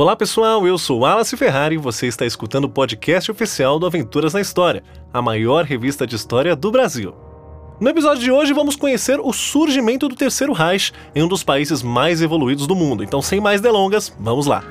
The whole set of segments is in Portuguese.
Olá pessoal, eu sou Wallace Ferrari e você está escutando o podcast oficial do Aventuras na História, a maior revista de história do Brasil. No episódio de hoje vamos conhecer o surgimento do Terceiro Reich em um dos países mais evoluídos do mundo. Então, sem mais delongas, vamos lá.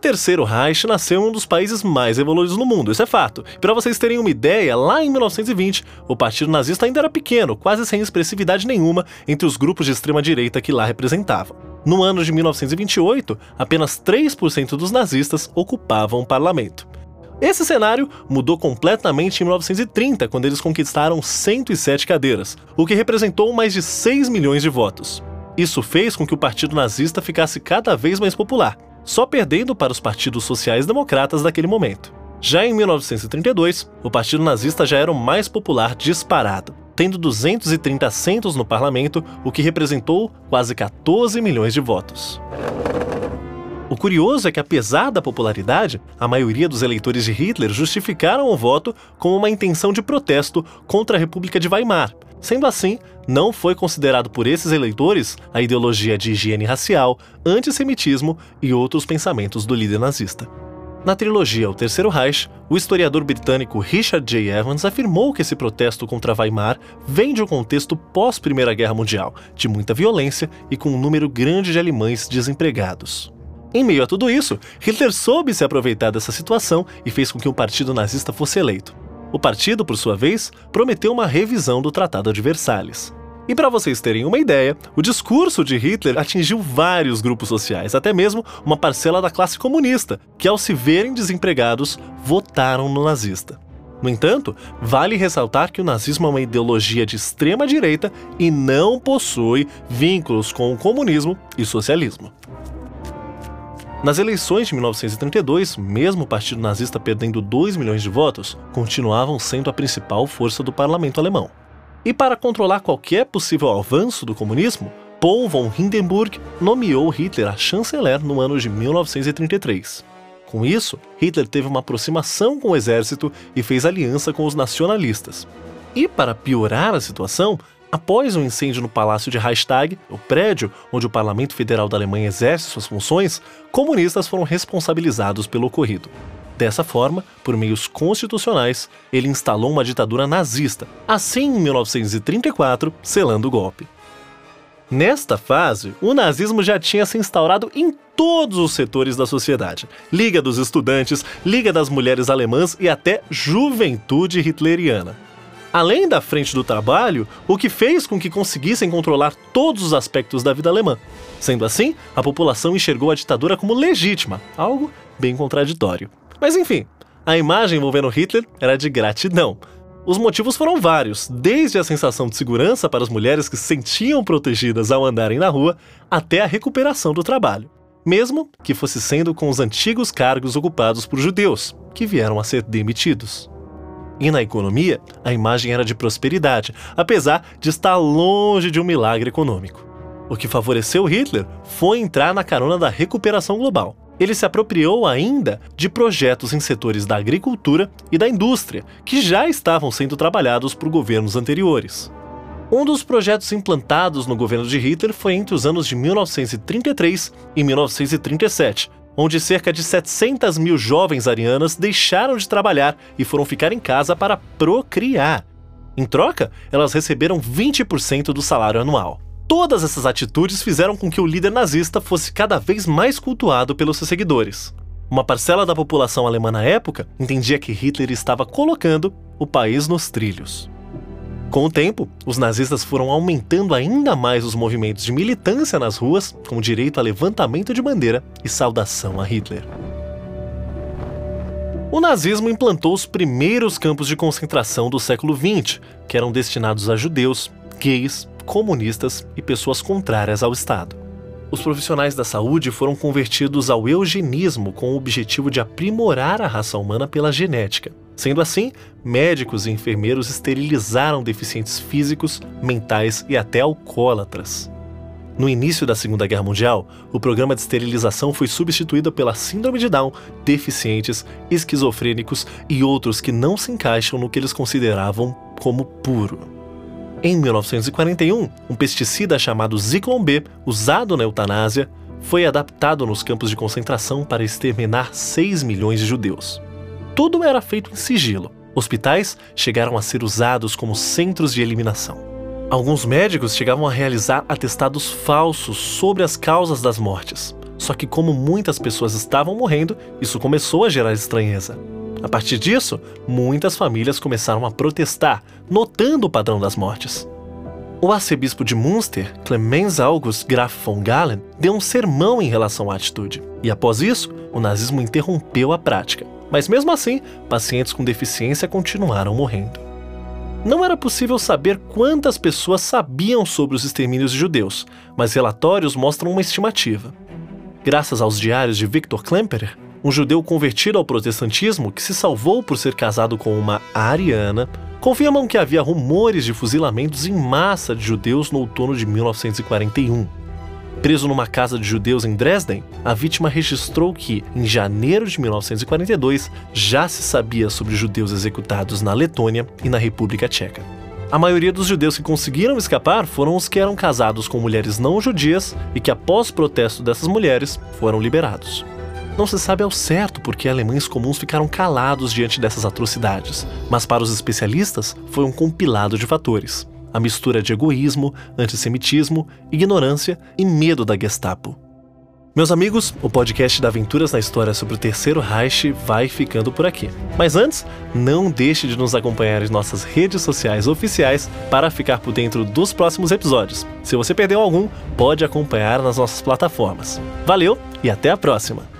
Terceiro Reich nasceu em um dos países mais evoluídos no mundo, isso é fato. Para vocês terem uma ideia, lá em 1920, o Partido Nazista ainda era pequeno, quase sem expressividade nenhuma entre os grupos de extrema direita que lá representavam. No ano de 1928, apenas 3% dos nazistas ocupavam o parlamento. Esse cenário mudou completamente em 1930, quando eles conquistaram 107 cadeiras, o que representou mais de 6 milhões de votos. Isso fez com que o Partido Nazista ficasse cada vez mais popular, só perdendo para os partidos sociais-democratas daquele momento. Já em 1932, o Partido Nazista já era o mais popular disparado, tendo 230 assentos no parlamento, o que representou quase 14 milhões de votos. O curioso é que, apesar da popularidade, a maioria dos eleitores de Hitler justificaram o voto como uma intenção de protesto contra a República de Weimar, Sendo assim, não foi considerado por esses eleitores a ideologia de higiene racial, antissemitismo e outros pensamentos do líder nazista. Na trilogia O Terceiro Reich, o historiador britânico Richard J. Evans afirmou que esse protesto contra Weimar vem de um contexto pós-Primeira Guerra Mundial, de muita violência e com um número grande de alemães desempregados. Em meio a tudo isso, Hitler soube se aproveitar dessa situação e fez com que o partido nazista fosse eleito. O partido, por sua vez, prometeu uma revisão do Tratado de Versalhes. E para vocês terem uma ideia, o discurso de Hitler atingiu vários grupos sociais, até mesmo uma parcela da classe comunista, que ao se verem desempregados, votaram no nazista. No entanto, vale ressaltar que o nazismo é uma ideologia de extrema direita e não possui vínculos com o comunismo e socialismo. Nas eleições de 1932, mesmo o Partido Nazista perdendo 2 milhões de votos, continuavam sendo a principal força do parlamento alemão. E para controlar qualquer possível avanço do comunismo, Paul von Hindenburg nomeou Hitler a chanceler no ano de 1933. Com isso, Hitler teve uma aproximação com o exército e fez aliança com os nacionalistas. E para piorar a situação, Após um incêndio no Palácio de Reichstag, o prédio onde o Parlamento Federal da Alemanha exerce suas funções, comunistas foram responsabilizados pelo ocorrido. Dessa forma, por meios constitucionais, ele instalou uma ditadura nazista, assim em 1934, selando o golpe. Nesta fase, o nazismo já tinha se instaurado em todos os setores da sociedade: Liga dos Estudantes, Liga das Mulheres Alemãs e até Juventude Hitleriana. Além da frente do trabalho, o que fez com que conseguissem controlar todos os aspectos da vida alemã. Sendo assim, a população enxergou a ditadura como legítima, algo bem contraditório. Mas enfim, a imagem envolvendo Hitler era de gratidão. Os motivos foram vários, desde a sensação de segurança para as mulheres que se sentiam protegidas ao andarem na rua, até a recuperação do trabalho. Mesmo que fosse sendo com os antigos cargos ocupados por judeus, que vieram a ser demitidos. E na economia, a imagem era de prosperidade, apesar de estar longe de um milagre econômico. O que favoreceu Hitler foi entrar na carona da recuperação global. Ele se apropriou ainda de projetos em setores da agricultura e da indústria, que já estavam sendo trabalhados por governos anteriores. Um dos projetos implantados no governo de Hitler foi entre os anos de 1933 e 1937, onde cerca de 700 mil jovens arianas deixaram de trabalhar e foram ficar em casa para procriar. Em troca, elas receberam 20% do salário anual. Todas essas atitudes fizeram com que o líder nazista fosse cada vez mais cultuado pelos seus seguidores. Uma parcela da população alemã na época entendia que Hitler estava colocando o país nos trilhos. Com o tempo, os nazistas foram aumentando ainda mais os movimentos de militância nas ruas, com direito a levantamento de bandeira e saudação a Hitler. O nazismo implantou os primeiros campos de concentração do século XX, que eram destinados a judeus, gays, comunistas e pessoas contrárias ao Estado. Os profissionais da saúde foram convertidos ao eugenismo com o objetivo de aprimorar a raça humana pela genética. Sendo assim, médicos e enfermeiros esterilizaram deficientes físicos, mentais e até alcoólatras. No início da Segunda Guerra Mundial, o programa de esterilização foi substituído pela Síndrome de Down, deficientes, esquizofrênicos e outros que não se encaixam no que eles consideravam como puro. Em 1941, um pesticida chamado Zyklon B, usado na eutanásia, foi adaptado nos campos de concentração para exterminar 6 milhões de judeus. Tudo era feito em sigilo. Hospitais chegaram a ser usados como centros de eliminação. Alguns médicos chegavam a realizar atestados falsos sobre as causas das mortes. Só que, como muitas pessoas estavam morrendo, isso começou a gerar estranheza. A partir disso, muitas famílias começaram a protestar, notando o padrão das mortes. O arcebispo de Münster, Clemens August Graf von Galen, deu um sermão em relação à atitude. E após isso, o nazismo interrompeu a prática. Mas mesmo assim, pacientes com deficiência continuaram morrendo. Não era possível saber quantas pessoas sabiam sobre os extermínios de judeus, mas relatórios mostram uma estimativa. Graças aos diários de Viktor Klemperer, um judeu convertido ao protestantismo que se salvou por ser casado com uma ariana, confirmam que havia rumores de fuzilamentos em massa de judeus no outono de 1941. Preso numa casa de judeus em Dresden, a vítima registrou que, em janeiro de 1942, já se sabia sobre judeus executados na Letônia e na República Tcheca. A maioria dos judeus que conseguiram escapar foram os que eram casados com mulheres não judias e que, após protesto dessas mulheres, foram liberados. Não se sabe ao certo por que alemães comuns ficaram calados diante dessas atrocidades, mas para os especialistas foi um compilado de fatores: a mistura de egoísmo, antissemitismo, ignorância e medo da Gestapo. Meus amigos, o podcast da Aventuras na História sobre o Terceiro Reich vai ficando por aqui. Mas antes, não deixe de nos acompanhar em nossas redes sociais oficiais para ficar por dentro dos próximos episódios. Se você perdeu algum, pode acompanhar nas nossas plataformas. Valeu e até a próxima!